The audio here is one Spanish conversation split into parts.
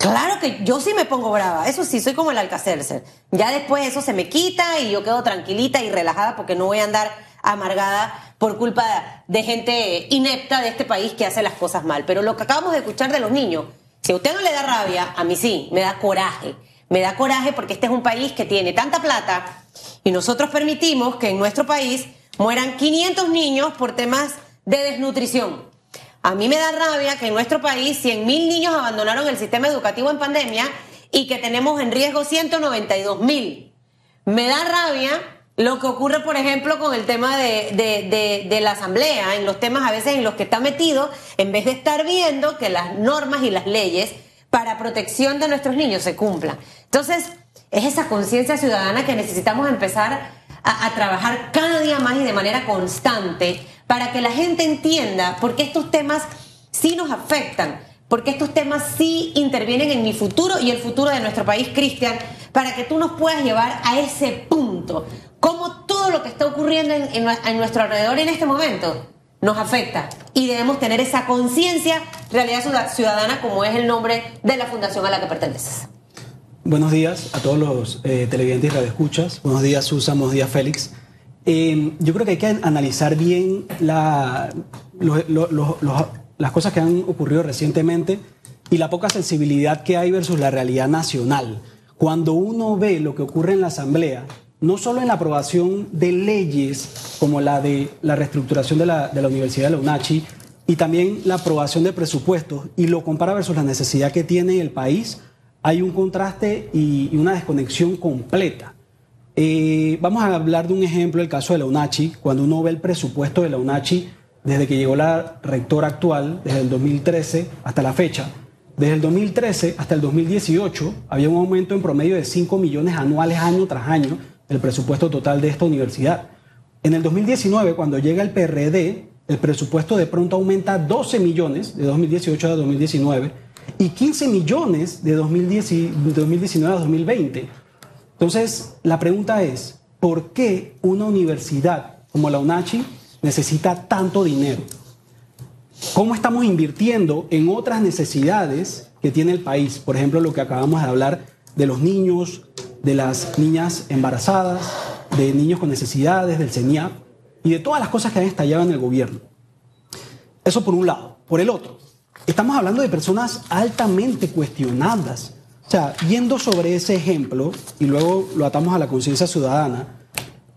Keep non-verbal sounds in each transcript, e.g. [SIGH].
Claro que yo sí me pongo brava, eso sí, soy como el Alcacercer. Ya después eso se me quita y yo quedo tranquilita y relajada porque no voy a andar amargada por culpa de gente inepta de este país que hace las cosas mal. Pero lo que acabamos de escuchar de los niños, si a usted no le da rabia, a mí sí, me da coraje. Me da coraje porque este es un país que tiene tanta plata y nosotros permitimos que en nuestro país mueran 500 niños por temas de desnutrición. A mí me da rabia que en nuestro país 100.000 niños abandonaron el sistema educativo en pandemia y que tenemos en riesgo 192.000. Me da rabia lo que ocurre, por ejemplo, con el tema de, la asamblea, en los temas a veces en los que está metido, en vez de estar viendo que las normas y las leyes para protección de nuestros niños se cumplan. Entonces, es esa conciencia ciudadana que necesitamos empezar a, a, trabajar cada día más y de manera constante para que la gente entienda por qué estos temas sí nos afectan, porque estos temas sí intervienen en mi futuro y el futuro de nuestro país, Cristian, para que tú nos puedas llevar a ese punto. Cómo todo lo que está ocurriendo en, nuestro alrededor en este momento nos afecta y debemos tener esa conciencia, realidad ciudadana, como es el nombre de la fundación a la que perteneces. Buenos días a todos los eh, televidentes y radioescuchas. Buenos días, Susan. Buenos días, Félix. Eh, yo creo que hay que analizar bien las cosas que han ocurrido recientemente y la poca sensibilidad que hay versus la realidad nacional. Cuando uno ve lo que ocurre en la Asamblea, no solo en la aprobación de leyes como la de la reestructuración de la, Universidad de la UNACHI y también la aprobación de presupuestos y lo compara versus la necesidad que tiene el país, hay un contraste y una desconexión completa. Vamos a hablar de un ejemplo, el caso de la UNACHI. Cuando uno ve el presupuesto de la UNACHI, desde que llegó la rectora actual, desde el 2013 hasta la fecha, desde el 2013 hasta el 2018 había un aumento en promedio de 5 millones anuales año tras año del presupuesto total de esta universidad. En el 2019, cuando llega el PRD, el presupuesto de pronto aumenta 12 millones de 2018 a 2019 y 15 millones de 2019 a 2020. Entonces, la pregunta es, ¿por qué una universidad como la UNACHI necesita tanto dinero? ¿Cómo estamos invirtiendo en otras necesidades que tiene el país? Por ejemplo, lo que acabamos de hablar de los niños, de las niñas embarazadas, de niños con necesidades, del CENIAP y de todas las cosas que han estallado en el gobierno. Eso por un lado. Por el otro, estamos hablando de personas altamente cuestionadas o sea, yendo sobre ese ejemplo, y luego lo atamos a la conciencia ciudadana,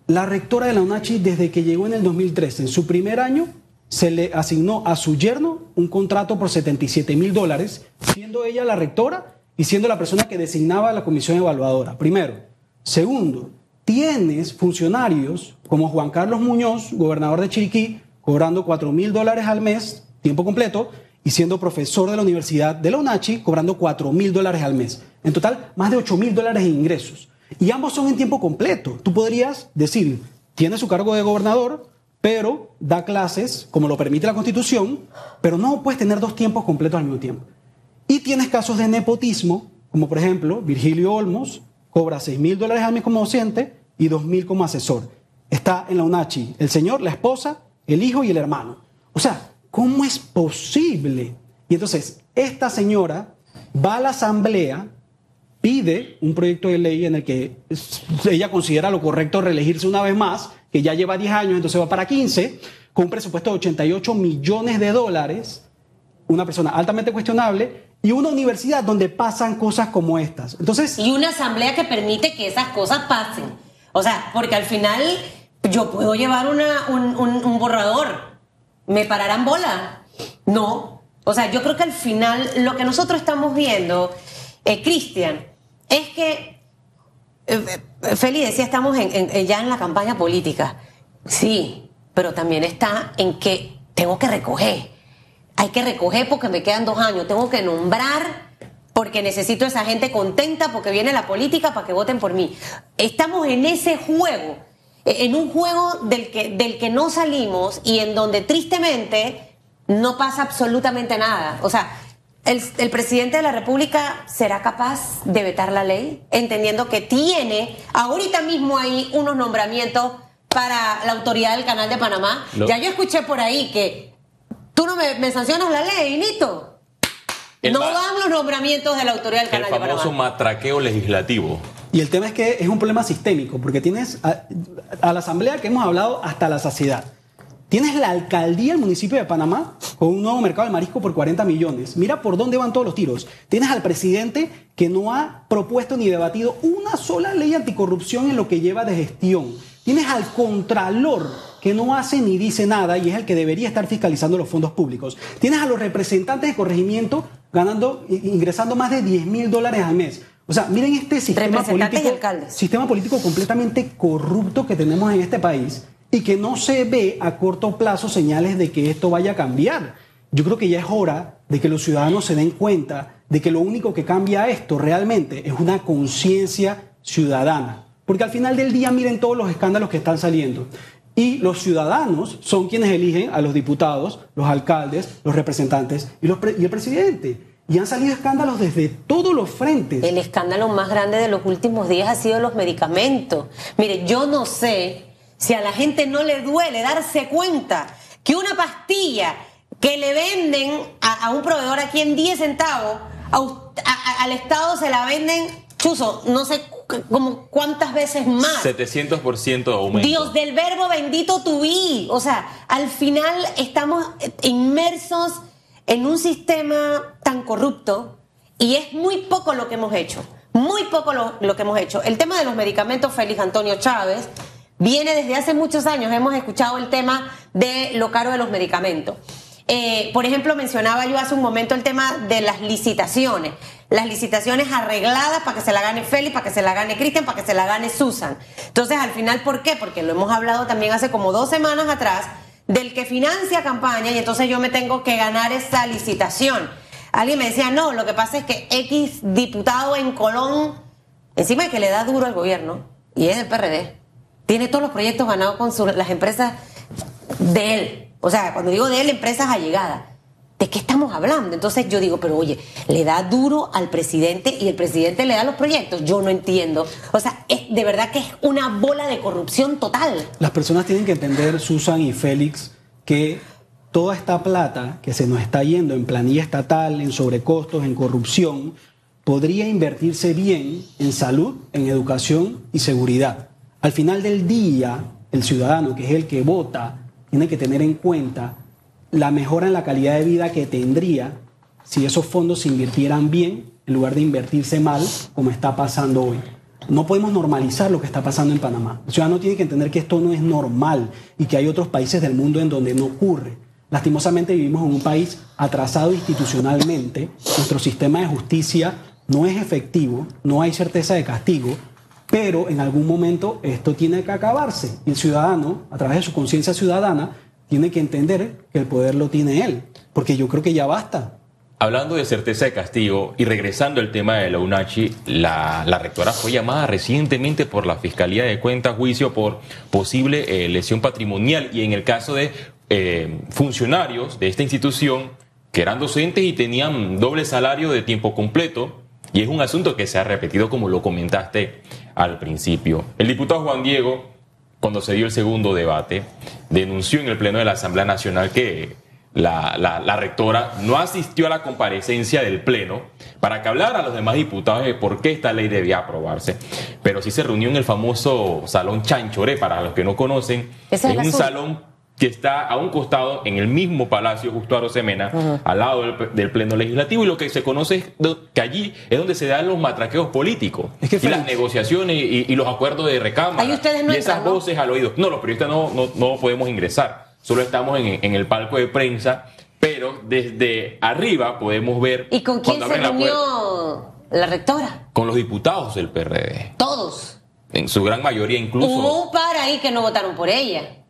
la rectora de la UNACHI desde que llegó en el 2013, en su primer año, se le asignó a su yerno un contrato por 77 mil dólares, siendo ella la rectora y siendo la persona que designaba la comisión evaluadora. Primero. Segundo, tienes funcionarios como Juan Carlos Muñoz, gobernador de Chiriquí, cobrando 4 mil dólares al mes, tiempo completo, y siendo profesor de la Universidad de la UNACHI, cobrando 4 mil dólares al mes. En total, más de 8 mil dólares en ingresos. Y ambos son en tiempo completo. Tú podrías decir, tiene su cargo de gobernador, pero da clases, como lo permite la Constitución, pero no puedes tener dos tiempos completos al mismo tiempo. Y tienes casos de nepotismo, como por ejemplo, Virgilio Olmos cobra 6 mil dólares al mes como docente y 2 mil como asesor. Está en la UNACHI el señor, la esposa, el hijo y el hermano. O sea, ¿Cómo es posible? Y entonces, esta señora va a la asamblea, pide un proyecto de ley en el que ella considera lo correcto reelegirse una vez más, que ya lleva 10 años, entonces va para 15, con un presupuesto de 88 millones de dólares, una persona altamente cuestionable, y una universidad donde pasan cosas como estas. Entonces, y una asamblea que permite que esas cosas pasen. O sea, porque al final yo puedo llevar un borrador ¿Me pararán bola? No. O sea, yo creo que al final lo que nosotros estamos viendo, eh, Cristian, es que, eh, eh, Feli decía, estamos ya en la campaña política. Sí, pero también está en que tengo que recoger. Hay que recoger porque me quedan dos años. Tengo que nombrar porque necesito a esa gente contenta porque viene la política para que voten por mí. Estamos en ese juego en un juego del que, del que no salimos y en donde tristemente no pasa absolutamente nada. O sea, el, el, presidente de la República será capaz de vetar la ley, entendiendo que tiene ahorita mismo ahí unos nombramientos para la autoridad del Canal de Panamá. Ya yo escuché por ahí que tú no me, me sancionas la ley, Nito. no dan los nombramientos de la autoridad del canal El famoso matraqueo legislativo. Y el tema es que es un problema sistémico, porque tienes a, la asamblea que hemos hablado hasta la saciedad. Tienes la alcaldía del municipio de Panamá con un nuevo mercado de marisco por 40 millones. Mira por dónde van todos los tiros. Tienes al presidente que no ha propuesto ni debatido una sola ley anticorrupción en lo que lleva de gestión. Tienes al contralor que no hace ni dice nada y es el que debería estar fiscalizando los fondos públicos. Tienes a los representantes de corregimiento ganando, ingresando más de 10 mil dólares al mes. O sea, miren este sistema político, sistema político completamente corrupto que tenemos en este país y que no se ve a corto plazo señales de que esto vaya a cambiar. Yo creo que ya es hora de que los ciudadanos se den cuenta de que lo único que cambia esto realmente es una conciencia ciudadana. Porque al final del día miren todos los escándalos que están saliendo. Y los ciudadanos son quienes eligen a los diputados, los alcaldes, los representantes y, y el presidente. Y han salido escándalos desde todos los frentes. El escándalo más grande de los últimos días ha sido los medicamentos. Mire, yo no sé si a la gente no le duele darse cuenta que una pastilla que le venden a, un proveedor aquí en 10 centavos, al Estado se la venden, chuzo, no sé como cuántas veces más. 700% de aumento. Dios del verbo bendito tu vi. O sea, al final estamos inmersos en un sistema tan corrupto y es muy poco lo que hemos hecho. Muy poco lo, lo que hemos hecho. El tema de los medicamentos, Félix Antonio Chávez, viene desde hace muchos años. Hemos escuchado el tema de lo caro de los medicamentos. Eh, por ejemplo, mencionaba yo hace un momento el tema de las licitaciones. Las licitaciones arregladas para que se la gane Félix, para que se la gane Cristian, para que se la gane Susan. Entonces, al final, ¿por qué? Porque lo hemos hablado también hace como dos semanas atrás del que financia campaña y entonces yo me tengo que ganar esa licitación. Alguien me decía, no, lo que pasa es que X diputado en Colón, encima de que le da duro al gobierno, y es del PRD, tiene todos los proyectos ganados con las empresas de él. O sea, cuando digo de él, empresas allegadas. ¿De qué estamos hablando? Entonces yo digo, pero oye, le da duro al presidente y el presidente le da los proyectos. Yo no entiendo. O sea, es, de verdad que es una bola de corrupción total. Las personas tienen que entender, Susan y Félix, que toda esta plata que se nos está yendo en planilla estatal, en sobrecostos, en corrupción, podría invertirse bien en salud, en educación y seguridad. Al final del día, el ciudadano, que es el que vota, tiene que tener en cuenta la mejora en la calidad de vida que tendría si esos fondos se invirtieran bien en lugar de invertirse mal, como está pasando hoy. No podemos normalizar lo que está pasando en Panamá. El ciudadano tiene que entender que esto no es normal y que hay otros países del mundo en donde no ocurre. Lastimosamente vivimos en un país atrasado institucionalmente, nuestro sistema de justicia no es efectivo, no hay certeza de castigo, pero en algún momento esto tiene que acabarse. El ciudadano, a través de su conciencia ciudadana, tiene que entender que el poder lo tiene él, porque yo creo que ya basta. Hablando de certeza de castigo y regresando al tema de la UNACHI, la, rectora fue llamada recientemente por la Fiscalía de Cuentas juicio por posible eh, lesión patrimonial y en el caso de eh, funcionarios de esta institución que eran docentes y tenían doble salario de tiempo completo, y es un asunto que se ha repetido como lo comentaste al principio. El diputado Juan Diego, cuando se dio el segundo debate, denunció en el Pleno de la Asamblea Nacional que la, rectora no asistió a la comparecencia del Pleno para que hablara a los demás diputados de por qué esta ley debía aprobarse. Pero sí se reunió en el famoso Salón Chanchoré, para los que no conocen. Es, un salón que está a un costado en el mismo palacio justo a Rosemena, al lado del, Pleno Legislativo, y lo que se conoce es que allí es donde se dan los matraqueos políticos, y las negociaciones y, los acuerdos de recámara, y esas voces al oído. No, los periodistas no, no, podemos ingresar, solo estamos en, el palco de prensa, pero desde arriba podemos ver... ¿Y con quién se reunió la, rectora? Con los diputados del PRD. ¿Todos? En su gran mayoría incluso... Hubo un par ahí que no votaron por ella.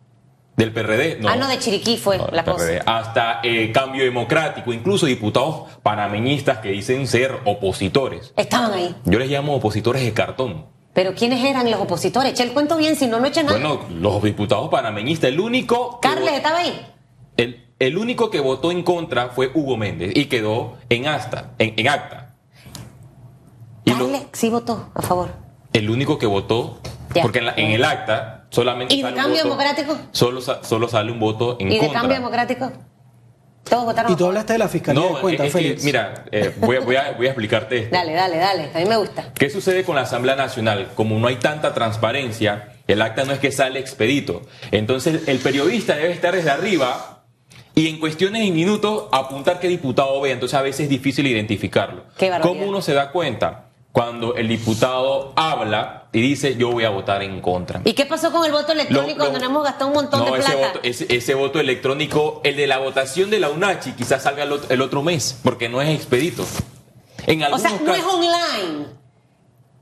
Del PRD, no. Ah, no, de Chiriquí fue la cosa. Hasta eh, Cambio Democrático, incluso diputados panameñistas que dicen ser opositores. Estaban ahí. Yo les llamo opositores de cartón. Pero ¿quiénes eran los opositores? Echa el cuento bien, si no, no echa nada. Bueno, los diputados panameñistas, el único... ¿Carles estaba ahí? El, el, único que votó en contra fue Hugo Méndez y quedó en, acta. En, acta. Carles sí votó a favor. El único que votó, porque en, en el acta solamente ¿Y de cambio democrático? Solo, solo sale un voto en contra. ¿Y de cambio democrático? Todos votaron Y tú hablaste de la Fiscalía de No, Cuentas, es que, Félix. mira, eh, voy, a, voy a- voy a explicarte esto. Dale, dale, dale. A mí me gusta. ¿Qué sucede con la Asamblea Nacional? Como no hay tanta transparencia, el acta no es que sale expedito. Entonces, el periodista debe estar desde arriba y en cuestiones y minutos apuntar qué diputado ve. Entonces, a veces es difícil identificarlo. Qué. ¿Cómo uno se da cuenta? Cuando el diputado habla y dice, yo voy a votar en contra. ¿Y qué pasó con el voto electrónico Lo- lo- hemos gastado un montón no, de ese plata? voto, ese, ese voto electrónico, el de la votación de la UNACHI, quizás salga el ot- el otro mes, porque no es expedito. En O sea, no es online.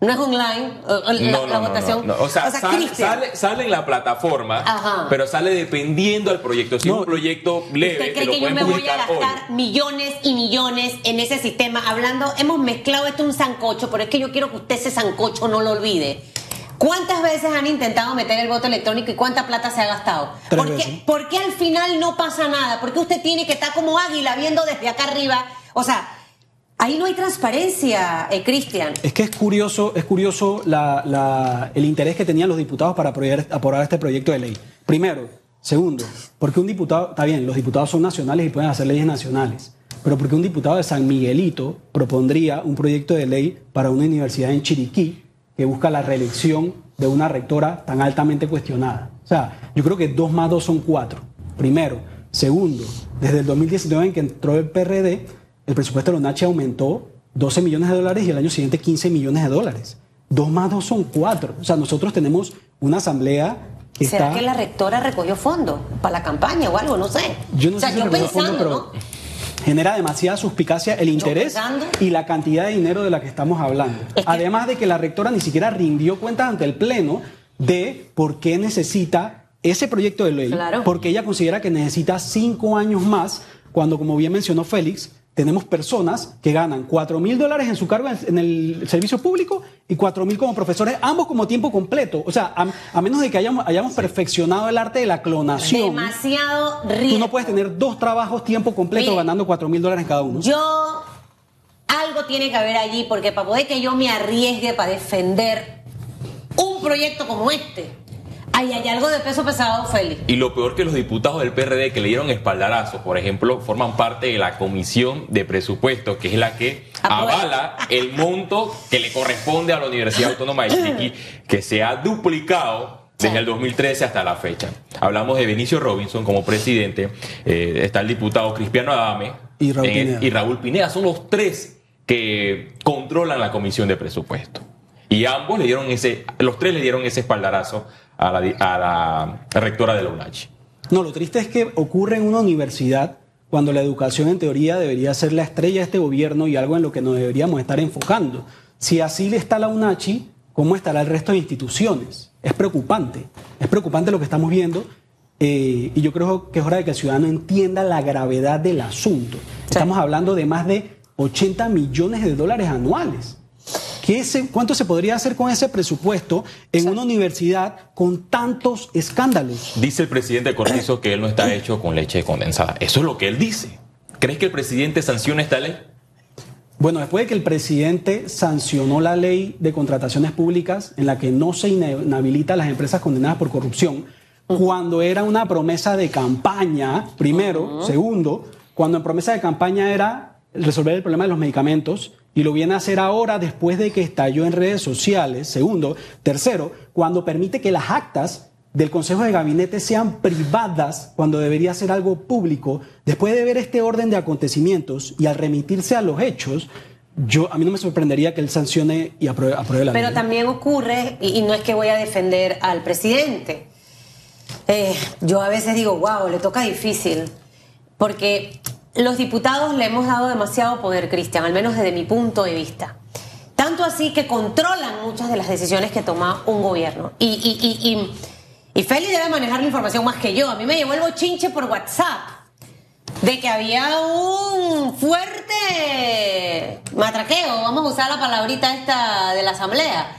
No es online la, No, la no, no, votación. no, no. O sea, sale, Cristian, sale- sale en la plataforma, Ajá. pero sale dependiendo del proyecto. Si es No, un proyecto leve, ¿Usted te cree lo que yo me voy a hoy. gastar millones y millones en ese sistema? Hablando, hemos mezclado esto un sancocho, pero es que yo quiero que usted ese sancocho no lo olvide. ¿Cuántas veces han intentado meter el voto electrónico y cuánta plata se ha gastado? Tres ¿Por veces. qué, por qué al final no pasa nada? ¿Por qué usted tiene que estar como águila viendo desde acá arriba? O sea, ahí no hay transparencia, eh, Cristian. Es que es curioso, es curioso la- el interés que tenían los diputados para aprobar, aprobar este proyecto de ley. Primero. Segundo, porque un diputado, está bien, los diputados son nacionales y pueden hacer leyes nacionales, pero porque un diputado de San Miguelito propondría un proyecto de ley para una universidad en Chiriquí que busca la reelección de una rectora tan altamente cuestionada. O sea, yo creo que dos más dos son cuatro. Primero. Segundo, desde el 2019 en que entró el PRD, el presupuesto de la UNACHI aumentó 12 millones de dólares y el año siguiente 15 millones de dólares. Dos más dos son cuatro. O sea, nosotros tenemos una asamblea que ¿Será está... que la rectora recogió fondos para la campaña o algo? No sé. Yo no o sea, sé si yo pensando, fondos, pero ¿no? genera demasiada suspicacia el interés y la cantidad de dinero de la que estamos hablando. Es que- Además de que la rectora ni siquiera rindió cuentas ante el Pleno de por qué necesita ese proyecto de ley, Claro. porque ella considera que necesita cinco años más, cuando, como bien mencionó Félix, tenemos personas que ganan 4 mil dólares en su cargo en en el servicio público y 4 mil como profesores, ambos como tiempo completo. O sea, a, a menos de que hayamos, hayamos perfeccionado el arte de la clonación. Demasiado riesgo. Tú no puedes tener dos trabajos tiempo completo ganando 4 mil dólares cada uno. Yo algo tiene que haber allí porque para poder que yo me arriesgue para defender un proyecto como este, ahí hay algo de peso pesado, Félix. Y lo peor que los diputados del PRD que le dieron espaldarazo, por ejemplo, forman parte de la comisión de presupuestos, que es la que avala el monto que le corresponde a la Universidad Autónoma de Chiriquí, que se ha duplicado desde el 2013 hasta la fecha. Hablamos de Benicio Robinson como presidente, eh, está el diputado Cristiano Adame Y Raúl y Raúl Pineda. Son los tres que controlan la comisión de presupuesto. Y ambos le dieron ese, los tres le dieron ese espaldarazo a la, di- a la rectora de la UNACHI. No, lo triste es que ocurre en una universidad cuando la educación en teoría debería ser la estrella de este gobierno y algo en lo que nos deberíamos estar enfocando. Si así le está la UNACHI, ¿cómo estará el resto de instituciones? Es preocupante. Es preocupante lo que estamos viendo eh, y yo creo que es hora de que el ciudadano entienda la gravedad del asunto. Estamos hablando de más de 80 millones de dólares anuales. ¿Qué se- ¿Cuánto se podría hacer con ese presupuesto en una universidad con tantos escándalos? Dice el presidente Cortizo que él no está hecho con leche condensada. Eso es lo que él dice. ¿Crees que el presidente sanciona esta ley? Bueno, después de que el presidente sancionó la ley de contrataciones públicas en la que no se inhabilita a las empresas condenadas por corrupción, cuando era una promesa de campaña, primero, segundo, cuando en promesa de campaña era resolver el problema de los medicamentos y lo viene a hacer ahora después de que estalló en redes sociales, segundo, tercero, cuando permite que las actas del Consejo de Gabinete sean privadas cuando debería ser algo público, después de ver este orden de acontecimientos y al remitirse a los hechos, yo a mí no me sorprendería que él sancione y apruebe, apruebe la Pero también ocurre, y, y no es que voy a defender al presidente, eh, yo a veces digo, wow, le toca difícil, porque los diputados le hemos dado demasiado poder, Cristian, al menos desde mi punto de vista. Tanto así que controlan muchas de las decisiones que toma un gobierno. Y, y, Félix debe manejar la información más que yo. A mí me llegó el bochinche por WhatsApp de que había un fuerte matraqueo, vamos a usar la palabrita esta de la asamblea.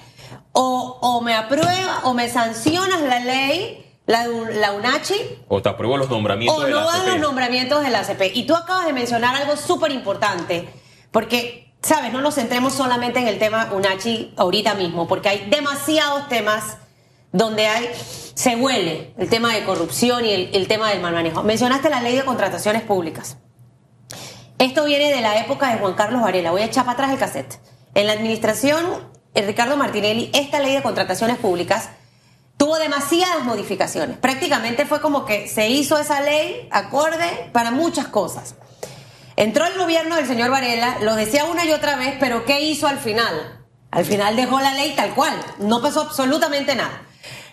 O, o me aprueba o me sancionas la ley, la, la UNACHI, ¿O te apruebo los nombramientos o de no la van los ACP? nombramientos de la ACP. Y tú acabas de mencionar algo súper importante, porque, ¿sabes? No nos centremos solamente en el tema UNACHI ahorita mismo, porque hay demasiados temas donde hay, se huele el tema de corrupción y el, el tema del mal manejo. Mencionaste la ley de contrataciones públicas. Esto viene de la época de Juan Carlos Varela. Voy a echar para atrás el cassette. En la administración, eh, Ricardo Martinelli, esta ley de contrataciones públicas tuvo demasiadas modificaciones. Prácticamente fue como que se hizo esa ley acorde para muchas cosas. Entró el gobierno del señor Varela, lo decía una y otra vez, pero ¿qué hizo al final? Al final dejó la ley tal cual, no pasó absolutamente nada.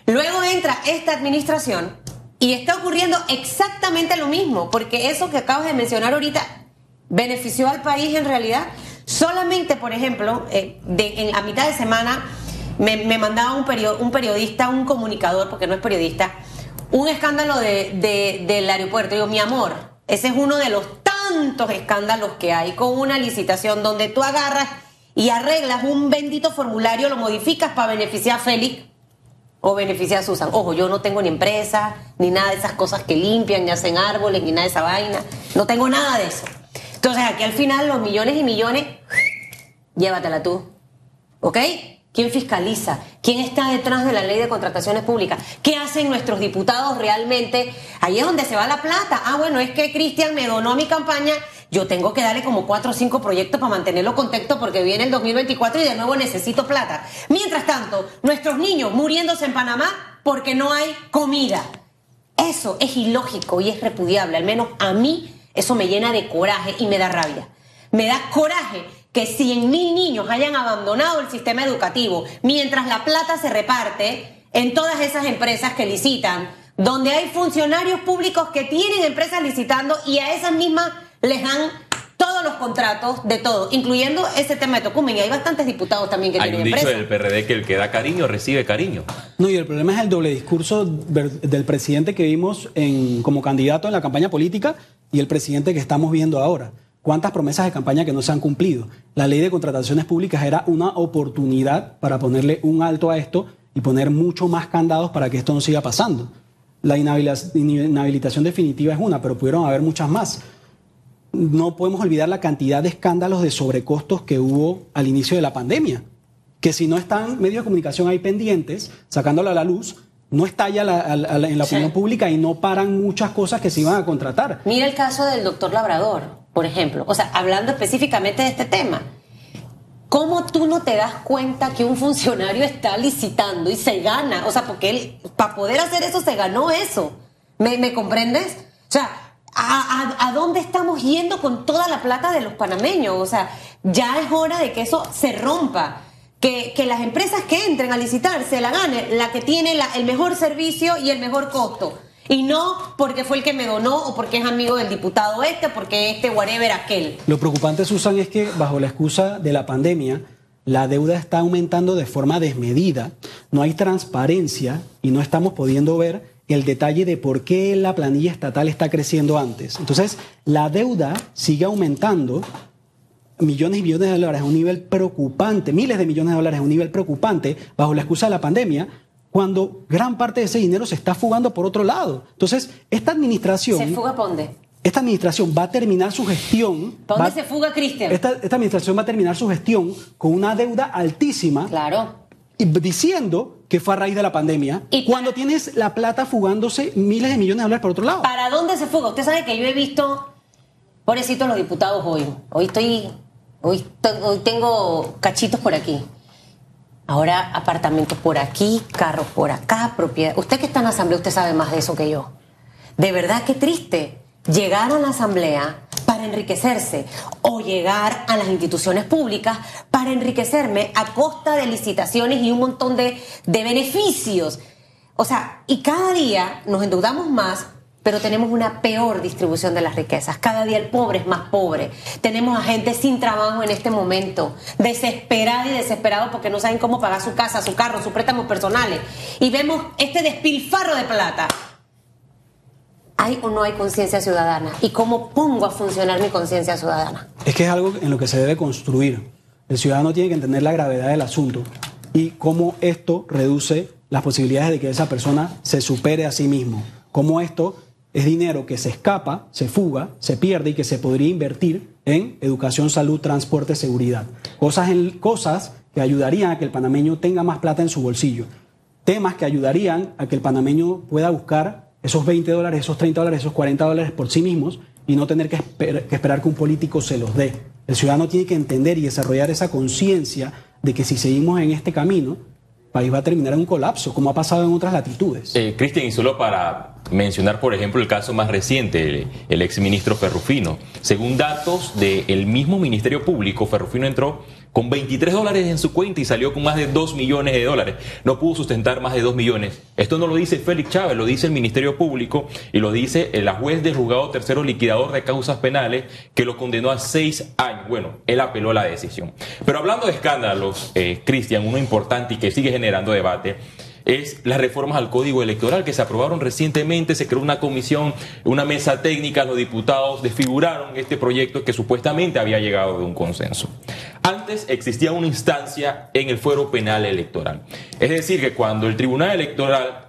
Luego entra esta administración y está ocurriendo exactamente lo mismo, porque eso que acabas de mencionar ahorita benefició al país en realidad. Solamente, por ejemplo, eh, de, en, a mitad de semana me, mandaba un, periodista, un comunicador, porque no es periodista, un escándalo de, del aeropuerto. Digo, mi amor, ese es uno de los tantos escándalos que hay con una licitación donde tú agarras y arreglas un bendito formulario, lo modificas para beneficiar a Félix o beneficiar a Susan. Ojo, yo no tengo ni empresa, ni nada de esas cosas que limpian, ni hacen árboles, ni nada de esa vaina. No tengo nada de eso. Entonces aquí al final los millones y millones, llévatela tú. ¿Ok? ¿Quién fiscaliza? ¿Quién está detrás de la ley de contrataciones públicas? ¿Qué hacen nuestros diputados realmente? Ahí es donde se va la plata. Ah, bueno, es que Cristian me donó mi campaña. Yo tengo que darle como cuatro o cinco proyectos para mantenerlo contexto porque viene el 2024 y de nuevo necesito plata. Mientras tanto, nuestros niños muriéndose en Panamá porque no hay comida. Eso es ilógico y es repudiable. Al menos a mí eso me llena de coraje y me da rabia. Me da coraje que 100 mil niños hayan abandonado el sistema educativo mientras la plata se reparte en todas esas empresas que licitan, donde hay funcionarios públicos que tienen empresas licitando y a esas mismas les dan todos los contratos de todo, incluyendo ese tema de Tocumen. Y hay bastantes diputados también que hay tienen un dicho del PRD que el que da cariño recibe cariño. No, y el problema es el doble discurso del presidente que vimos en, como candidato en la campaña política y el presidente que estamos viendo ahora. ¿Cuántas promesas de campaña que no se han cumplido? La ley de contrataciones públicas era una oportunidad para ponerle un alto a esto y poner mucho más candados para que esto no siga pasando. La inhabilitación definitiva es una, pero pudieron haber muchas más. No podemos olvidar la cantidad de escándalos de sobrecostos que hubo al inicio de la pandemia, que si no están medios de comunicación ahí pendientes, sacándolo a la luz, no estalla en la opinión pública y no paran muchas cosas que se iban a contratar. Mira el caso del doctor Labrador por ejemplo. O sea, hablando específicamente de este tema. ¿Cómo tú no te das cuenta que un funcionario está licitando y se gana? O sea, porque él, para poder hacer eso, se ganó eso. ¿Me, comprendes? O sea, ¿a, dónde estamos yendo con toda la plata de los panameños? O sea, ya es hora de que eso se rompa. Que, que las empresas que entren a licitar se la gane la que tiene el mejor servicio y el mejor costo. Y no porque fue el que me donó o porque es amigo del diputado este, porque este, whatever, aquel. Lo preocupante, Susan, es que bajo la excusa de la pandemia, la deuda está aumentando de forma desmedida, no hay transparencia y no estamos pudiendo ver el detalle de por qué la planilla estatal está creciendo antes. Entonces, la deuda sigue aumentando millones y millones de dólares a un nivel preocupante, miles de millones de dólares a un nivel preocupante bajo la excusa de la pandemia, cuando gran parte de ese dinero se está fugando por otro lado. Entonces, esta administración... ¿Se fuga por dónde? Esta administración va a terminar su gestión... ¿Para dónde se fuga, Cristian? Esta, administración va a terminar su gestión con una deuda altísima. Claro. Y diciendo que fue a raíz de la pandemia, ¿Y cuando tienes la plata fugándose miles de millones de dólares por otro lado. ¿Para dónde se fuga? Usted sabe que yo he visto, pobrecitos los diputados hoy. Hoy estoy, hoy, hoy tengo cachitos por aquí. Ahora apartamentos por aquí, carros por acá, propiedad. Usted que está en la asamblea, usted sabe más de eso que yo. De verdad que triste llegar a la asamblea para enriquecerse o llegar a las instituciones públicas para enriquecerme a costa de licitaciones y un montón de, de beneficios. O sea, y cada día nos endeudamos más pero tenemos una peor distribución de las riquezas. Cada día el pobre es más pobre. Tenemos a gente sin trabajo en este momento, desesperada y desesperado porque no saben cómo pagar su casa, su carro, sus préstamos personales. Y vemos este despilfarro de plata. ¿Hay o no hay conciencia ciudadana? ¿Y cómo pongo a funcionar mi conciencia ciudadana? Es que es algo en lo que se debe construir. El ciudadano tiene que entender la gravedad del asunto y cómo esto reduce las posibilidades de que esa persona se supere a sí mismo. Cómo esto es dinero que se escapa, se fuga, se pierde y que se podría invertir en educación, salud, transporte, seguridad. Cosas, cosas que ayudarían a que el panameño tenga más plata en su bolsillo. Temas que ayudarían a que el panameño pueda buscar esos 20 dólares, esos 30 dólares, esos 40 dólares por sí mismos y no tener que esperar que un político se los dé. El ciudadano tiene que entender y desarrollar esa conciencia de que si seguimos en este camino, el país va a terminar en un colapso, como ha pasado en otras latitudes. Eh, Cristian, y solo para mencionar, por ejemplo, el caso más reciente, el, el exministro Ferrufino. Según datos del mismo Ministerio Público, Ferrufino entró con 23 dólares en su cuenta y salió con más de 2 millones de dólares. No pudo sustentar más de 2 millones. Esto no lo dice Félix Chávez, lo dice el Ministerio Público y lo dice la juez del juzgado tercero liquidador de causas penales que lo condenó a 6 años. Bueno, él apeló la decisión. Pero hablando de escándalos, eh, Cristian, uno importante y que sigue generando debate es las reformas al Código Electoral que se aprobaron recientemente, se creó una comisión, una mesa técnica, los diputados desfiguraron este proyecto que supuestamente había llegado de un consenso. Antes existía una instancia en el fuero penal electoral. Es decir, que cuando el Tribunal Electoral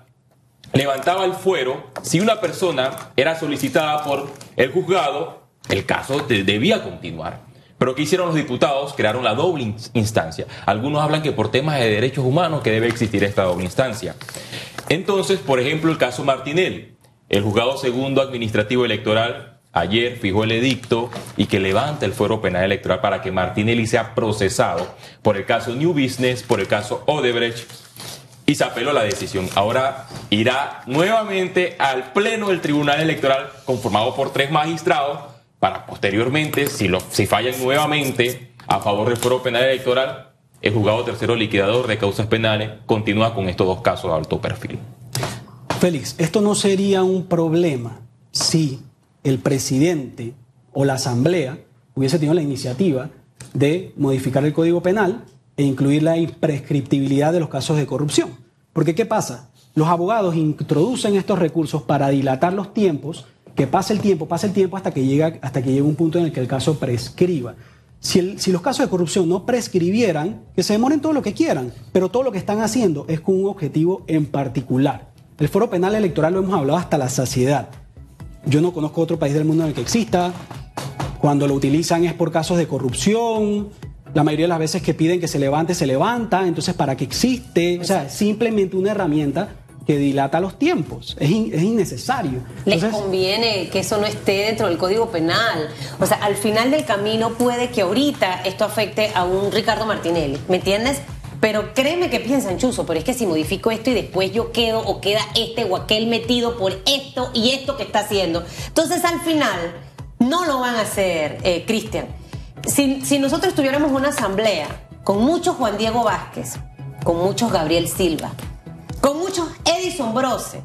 levantaba el fuero, si una persona era solicitada por el juzgado, el caso de- debía continuar. Pero ¿qué hicieron los diputados? Crearon la doble ins- instancia. Algunos hablan que por temas de derechos humanos que debe existir esta doble instancia. Entonces, por ejemplo, el caso Martinelli. El juzgado segundo administrativo electoral ayer fijó el edicto y que levanta el fuero penal electoral para que Martinelli sea procesado por el caso New Business, por el caso Odebrecht y se apeló la decisión. Ahora irá nuevamente al Pleno del Tribunal Electoral, conformado por tres magistrados, para posteriormente, si, lo, fallan nuevamente a favor del fuero penal electoral, el juzgado tercero liquidador de causas penales continúa con estos dos casos de alto perfil. Félix, esto no sería un problema si el presidente o la asamblea hubiese tenido la iniciativa de modificar el Código Penal e incluir la imprescriptibilidad de los casos de corrupción. Porque ¿qué pasa? Los abogados introducen estos recursos para dilatar los tiempos, que pase el tiempo, pase el tiempo hasta que llega hasta que llegue un punto en el que el caso prescriba. Si, el- si los casos de corrupción no prescribieran, que se demoren todo lo que quieran, pero todo lo que están haciendo es con un objetivo en particular. El foro penal electoral lo hemos hablado hasta la saciedad. Yo no conozco otro país del mundo en el que exista. Cuando lo utilizan es por casos de corrupción. La mayoría de las veces que piden que se levante, se levanta. Entonces, ¿para qué existe? O sea, simplemente una herramienta que dilata los tiempos. Es, in- es innecesario. Les conviene que eso no esté dentro del Código Penal. O sea, al final del camino puede que ahorita esto afecte a un Ricardo Martinelli, ¿me entiendes? Pero créeme que piensan, Chuzo, pero es que si modifico esto y después yo quedo o queda este o aquel metido por esto y esto que está haciendo. Entonces al final no lo van a hacer, eh, Cristian. Si, si nosotros tuviéramos una asamblea con muchos Juan Diego Vázquez, con muchos Gabriel Silva, con muchos Edison Brose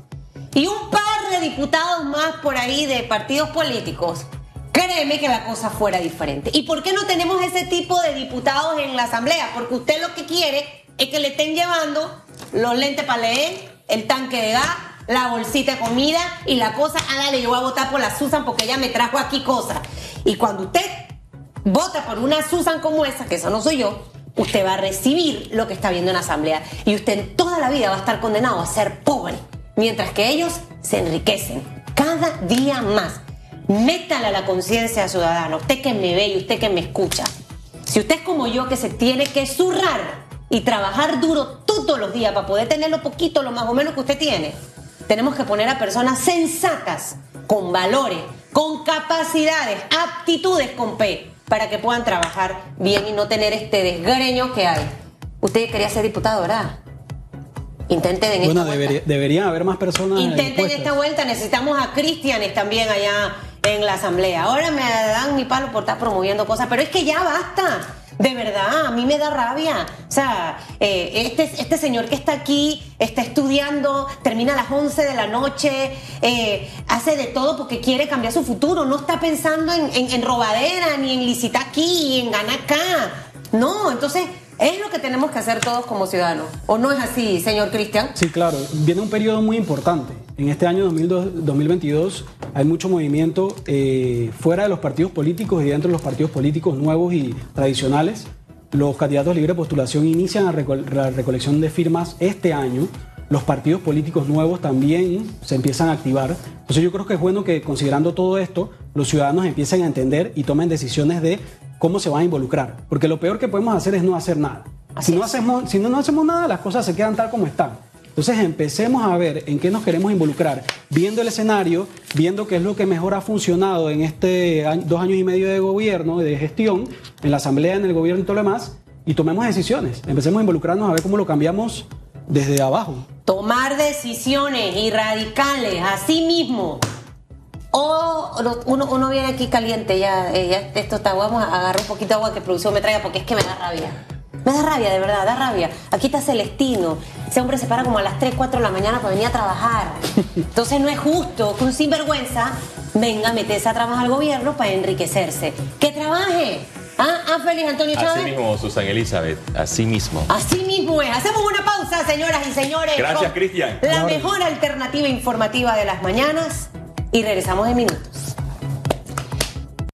y un par de diputados más por ahí de partidos políticos, créeme que la cosa fuera diferente. ¿Y por qué no tenemos ese tipo de diputados en la asamblea? Porque usted lo que quiere es que le estén llevando los lentes para leer, el tanque de gas, la bolsita de comida y la cosa, ah, dale, yo voy a votar por la Susan porque ella me trajo aquí cosas. Y cuando usted vota por una Susan como esa, que esa no soy yo, usted va a recibir lo que está viendo en la asamblea y usted toda la vida va a estar condenado a ser pobre, mientras que ellos se enriquecen cada día más. Métale a la conciencia ciudadana, usted que me ve y usted que me escucha. Si usted es como yo que se tiene que zurrar y trabajar duro todos los días para poder tener lo poquito, lo más o menos que usted tiene, tenemos que poner a personas sensatas, con valores, con capacidades, aptitudes con P, para que puedan trabajar bien y no tener este desgreño que hay. Usted quería ser diputado, ¿verdad? Intenten en bueno, esta vuelta. debería- deberían haber más personas. Intenten dispuestas. esta vuelta, necesitamos a Cristianes también allá en la asamblea. Ahora me dan mi palo por estar promoviendo cosas, pero es que ya basta. De verdad, a mí me da rabia. O sea, eh, este, este señor que está aquí, está estudiando, termina a las 11 de la noche, eh, hace de todo porque quiere cambiar su futuro. No está pensando en, en- en robadera, ni en licitar aquí, y en ganar acá. No, entonces es lo que tenemos que hacer todos como ciudadanos. ¿O no es así, señor Cristian? Sí, claro. Viene un periodo muy importante. En este año 2002 2022 hay mucho movimiento eh, fuera de los partidos políticos y dentro de los partidos políticos nuevos y tradicionales. Los candidatos de postulación inician la, la recolección de firmas este año. Los partidos políticos nuevos también se empiezan a activar. Entonces yo creo que es bueno que considerando todo esto, los ciudadanos empiecen a entender y tomen decisiones de cómo se van a involucrar. Porque lo peor que podemos hacer es no hacer nada. Así Si no, hacemos, si no, no hacemos nada, las cosas se quedan tal como están. Entonces empecemos a ver en qué nos queremos involucrar, viendo el escenario, viendo qué es lo que mejor ha funcionado en este dos años y medio de gobierno, de gestión, en la asamblea, en el gobierno y todo lo demás, y tomemos decisiones. Empecemos a involucrarnos a ver cómo lo cambiamos desde abajo. Tomar decisiones y radicales, así mismo. O uno, uno viene aquí caliente, ya, eh, ya esto está, vamos a agarrar un poquito de agua que producción me traiga porque es que me da rabia. Me da rabia, de verdad, da rabia. Aquí está Celestino. Ese hombre se para como a las 3, 4 de la mañana para venir a trabajar. [LAUGHS] Entonces no es justo que un sinvergüenza venga a meterse a trabajar al gobierno para enriquecerse. ¡Que trabaje! ¿Ah, ah Félix Antonio Chávez? Así mismo, Susana Elizabeth, así mismo. Así mismo es. Hacemos una pausa, señoras y señores. Gracias, Cristian. La mejor alternativa informativa de las mañanas y regresamos en minutos.